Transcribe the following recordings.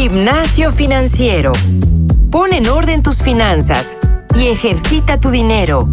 Gimnasio Financiero. Pon en orden tus finanzas y ejercita tu dinero.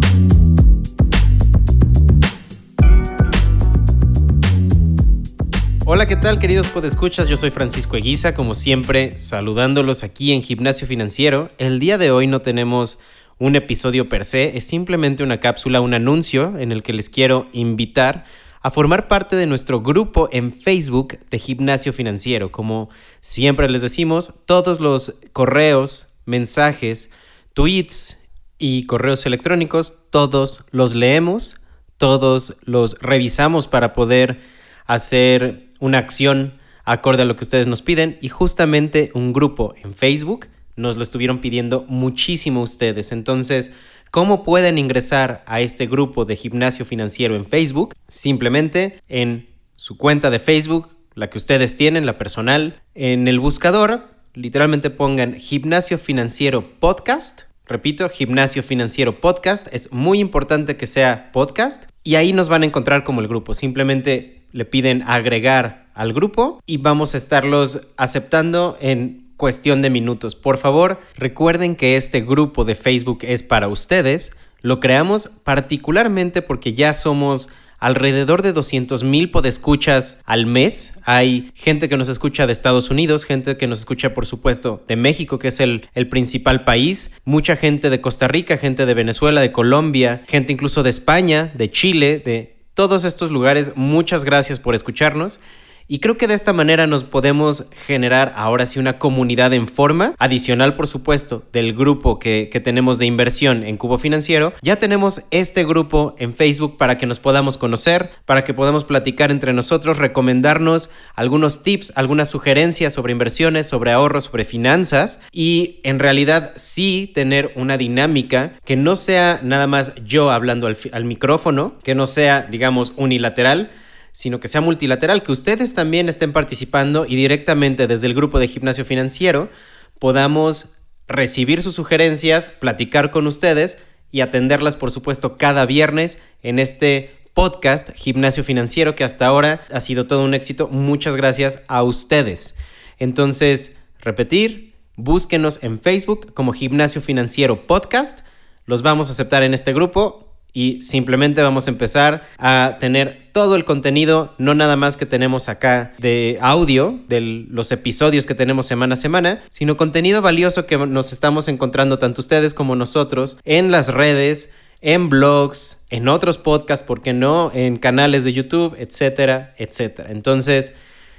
Hola, ¿qué tal queridos podescuchas? Yo soy Francisco Eguiza, como siempre, saludándolos aquí en Gimnasio Financiero. El día de hoy no tenemos un episodio per se, es simplemente una cápsula, un anuncio en el que les quiero invitar a formar parte de nuestro grupo en Facebook de Gimnasio Financiero. Como siempre les decimos, todos los correos, mensajes, tweets y correos electrónicos, todos los leemos, todos los revisamos para poder hacer una acción acorde a lo que ustedes nos piden y justamente un grupo en Facebook nos lo estuvieron pidiendo muchísimo ustedes. Entonces, ¿cómo pueden ingresar a este grupo de gimnasio financiero en Facebook? Simplemente en su cuenta de Facebook, la que ustedes tienen, la personal, en el buscador, literalmente pongan gimnasio financiero podcast. Repito, gimnasio financiero podcast. Es muy importante que sea podcast y ahí nos van a encontrar como el grupo. Simplemente le piden agregar al grupo y vamos a estarlos aceptando en cuestión de minutos. Por favor, recuerden que este grupo de Facebook es para ustedes. Lo creamos particularmente porque ya somos alrededor de 200 mil podescuchas al mes. Hay gente que nos escucha de Estados Unidos, gente que nos escucha, por supuesto, de México, que es el, el, principal país, mucha gente de Costa Rica, gente de Venezuela, de Colombia, gente incluso de España, de Chile, de todos estos lugares. Muchas gracias por escucharnos. Y creo que de esta manera nos podemos generar ahora sí una comunidad en forma, adicional por supuesto del grupo que, tenemos de inversión en Cubo Financiero. Ya tenemos este grupo en Facebook para que nos podamos conocer, para que podamos platicar entre nosotros, recomendarnos algunos tips, algunas sugerencias sobre inversiones, sobre ahorros, sobre finanzas y en realidad sí tener una dinámica que no sea nada más yo hablando al, al micrófono, que no sea digamos unilateral, sino que sea multilateral, que ustedes también estén participando y directamente desde el grupo de gimnasio financiero podamos recibir sus sugerencias, platicar con ustedes y atenderlas, por supuesto, cada viernes en este podcast Gimnasio Financiero que hasta ahora ha sido todo un éxito. Muchas gracias a ustedes. Entonces, repetir, búsquenos en Facebook como Gimnasio Financiero Podcast. Los vamos a aceptar en este grupo y simplemente vamos a empezar a tener todo el contenido, no nada más que tenemos acá de audio, de los episodios que tenemos semana a semana, sino contenido valioso que nos estamos encontrando tanto ustedes como nosotros en las redes, en blogs, en otros podcasts, ¿por qué no? En canales de YouTube, etcétera, etcétera. Entonces,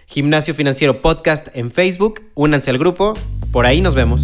Gimnasio Financiero Podcast en Facebook, únanse al grupo, por ahí nos vemos.